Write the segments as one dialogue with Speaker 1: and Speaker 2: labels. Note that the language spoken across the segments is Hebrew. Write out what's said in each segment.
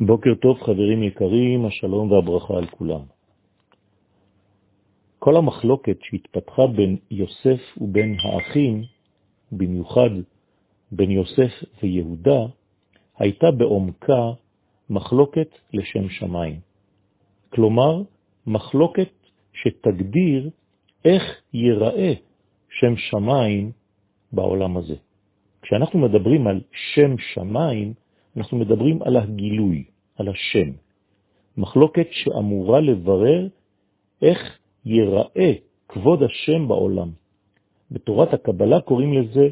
Speaker 1: בוקר טוב חברים יקרים, השלום והברכה על כולם. כל המחלוקת שהתפתחה בין יוסף ובין האחים, במיוחד בין יוסף ויהודה, הייתה בעומקה מחלוקת לשם שמיים. כלומר, מחלוקת שתגדיר איך ייראה שם שמיים בעולם הזה. כשאנחנו מדברים על שם שמיים, אנחנו מדברים על הגילוי, על השם. מחלוקת שאמורה לברר איך ייראה כבוד השם בעולם. בתורת הקבלה קוראים לזה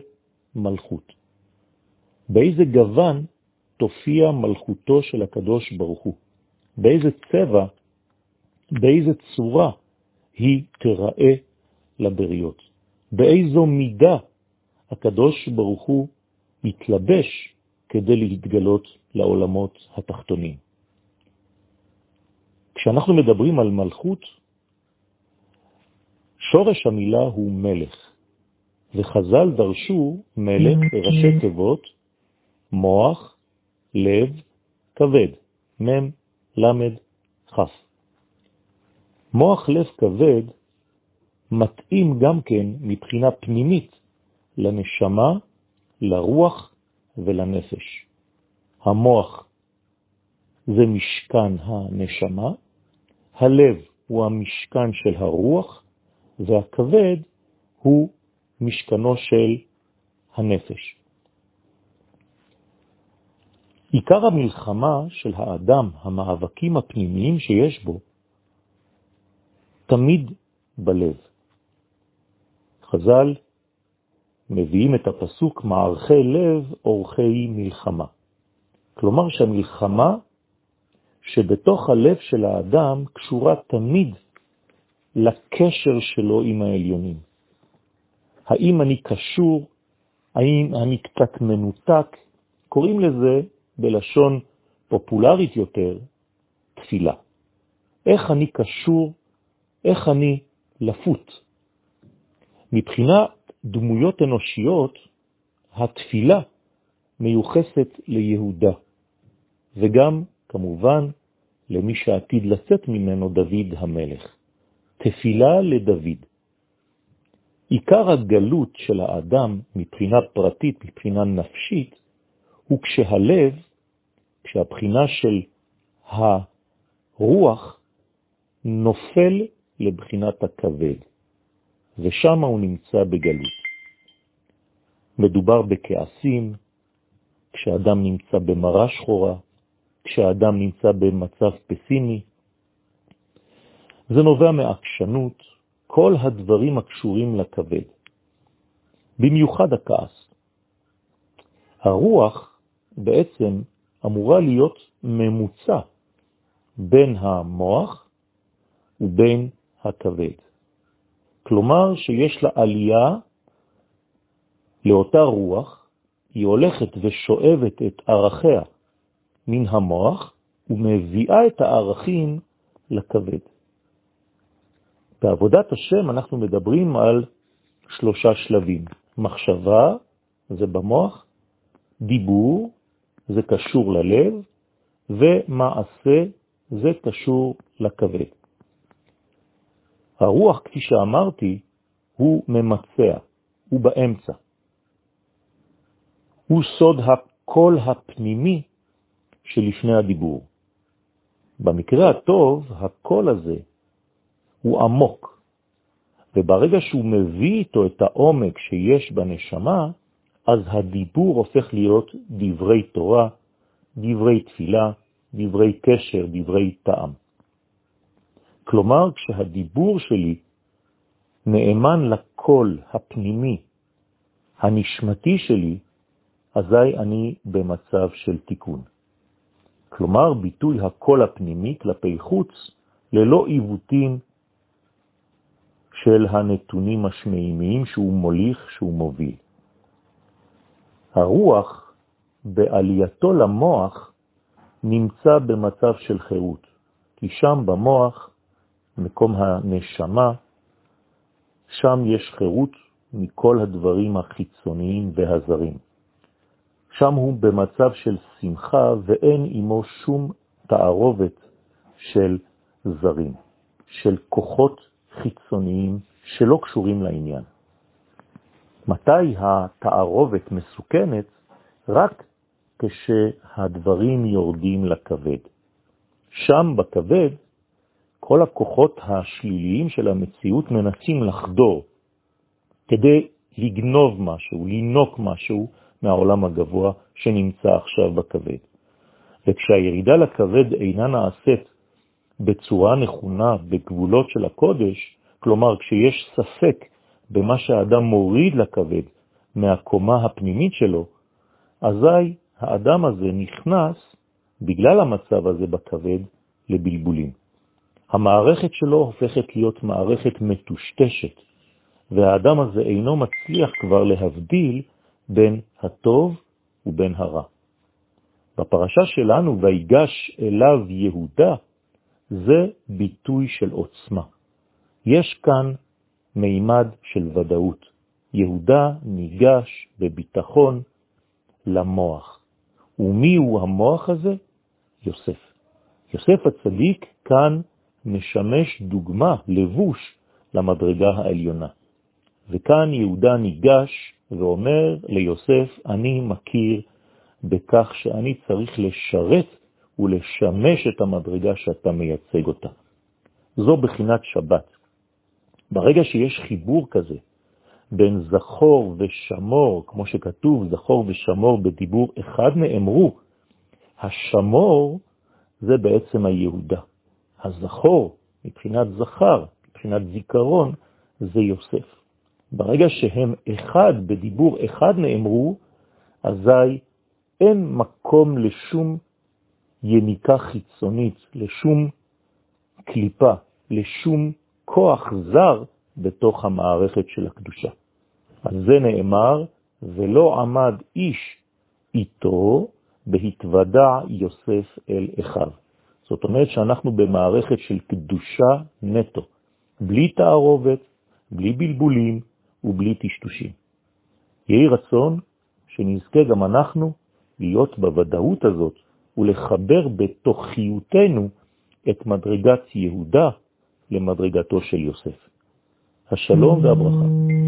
Speaker 1: מלכות. באיזה גוון תופיע מלכותו של הקדוש ברוך הוא? באיזה צבע, באיזה צורה היא תראה לבריות? באיזו מידה הקדוש ברוך הוא מתלבש כדי להתגלות לעולמות התחתונים. כשאנחנו מדברים על מלכות, שורש המילה הוא מלך, וחז"ל דרשו מלך בראשי תיבות מוח, לב, כבד, מם, למד, חף. מוח לב כבד מתאים גם כן מבחינה פנימית לנשמה, לרוח ולנפש. המוח זה משכן הנשמה, הלב הוא המשכן של הרוח, והכבד הוא משכנו של הנפש. עיקר המלחמה של האדם, המאבקים הפנימיים שיש בו, תמיד בלב. חז"ל מביאים את הפסוק מערכי לב אורחי מלחמה. כלומר שהמלחמה שבתוך הלב של האדם קשורה תמיד לקשר שלו עם העליונים. האם אני קשור, האם אני קצת מנותק, קוראים לזה בלשון פופולרית יותר תפילה. איך אני קשור, איך אני לפות. מבחינה דמויות אנושיות, התפילה מיוחסת ליהודה, וגם, כמובן, למי שעתיד לצאת ממנו דוד המלך. תפילה לדוד. עיקר הגלות של האדם מבחינה פרטית, מבחינה נפשית, הוא כשהלב, כשהבחינה של הרוח נופל לבחינת הכבד. ושם הוא נמצא בגלות. מדובר בכעסים, כשאדם נמצא במראה שחורה, כשאדם נמצא במצב פסימי. זה נובע מעקשנות, כל הדברים הקשורים לכבד. במיוחד הכעס. הרוח בעצם אמורה להיות ממוצע בין המוח ובין הכבד. כלומר שיש לה עלייה לאותה רוח, היא הולכת ושואבת את ערכיה מן המוח ומביאה את הערכים לכבד. בעבודת השם אנחנו מדברים על שלושה שלבים. מחשבה זה במוח, דיבור זה קשור ללב, ומעשה זה קשור לכבד. הרוח, כפי שאמרתי, הוא ממצע, הוא באמצע. הוא סוד הקול הפנימי שלפני הדיבור. במקרה הטוב, הקול הזה הוא עמוק, וברגע שהוא מביא איתו את העומק שיש בנשמה, אז הדיבור הופך להיות דברי תורה, דברי תפילה, דברי קשר, דברי טעם. כלומר, כשהדיבור שלי נאמן לקול הפנימי, הנשמתי שלי, אזי אני במצב של תיקון. כלומר, ביטוי הקול הפנימי כלפי חוץ, ללא עיוותים של הנתונים השמיימיים שהוא מוליך, שהוא מוביל. הרוח, בעלייתו למוח, נמצא במצב של חירות, כי שם במוח מקום הנשמה, שם יש חירות מכל הדברים החיצוניים והזרים. שם הוא במצב של שמחה ואין עמו שום תערובת של זרים, של כוחות חיצוניים שלא קשורים לעניין. מתי התערובת מסוכנת? רק כשהדברים יורדים לכבד. שם בכבד כל הכוחות השליליים של המציאות מנסים לחדור כדי לגנוב משהו, לינוק משהו מהעולם הגבוה שנמצא עכשיו בכבד. וכשהירידה לכבד אינה נעשית בצורה נכונה בגבולות של הקודש, כלומר כשיש ספק במה שהאדם מוריד לכבד מהקומה הפנימית שלו, אזי האדם הזה נכנס, בגלל המצב הזה בכבד, לבלבולים. המערכת שלו הופכת להיות מערכת מטושטשת, והאדם הזה אינו מצליח כבר להבדיל בין הטוב ובין הרע. בפרשה שלנו, ויגש אליו יהודה, זה ביטוי של עוצמה. יש כאן מימד של ודאות. יהודה ניגש בביטחון למוח. ומי הוא המוח הזה? יוסף. יוסף הצדיק כאן משמש דוגמה, לבוש, למדרגה העליונה. וכאן יהודה ניגש ואומר ליוסף, אני מכיר בכך שאני צריך לשרת ולשמש את המדרגה שאתה מייצג אותה. זו בחינת שבת. ברגע שיש חיבור כזה בין זכור ושמור, כמו שכתוב, זכור ושמור בדיבור אחד נאמרו, השמור זה בעצם היהודה. הזכור, מבחינת זכר, מבחינת זיכרון, זה יוסף. ברגע שהם אחד, בדיבור אחד נאמרו, אזי אין מקום לשום יניקה חיצונית, לשום קליפה, לשום כוח זר בתוך המערכת של הקדושה. על זה נאמר, ולא עמד איש איתו בהתוודע יוסף אל אחיו. זאת אומרת שאנחנו במערכת של קדושה נטו, בלי תערובת, בלי בלבולים ובלי טשטושים. יהי רצון שנזכה גם אנחנו להיות בוודאות הזאת ולחבר בתוכיותנו את מדרגת יהודה למדרגתו של יוסף. השלום והברכה.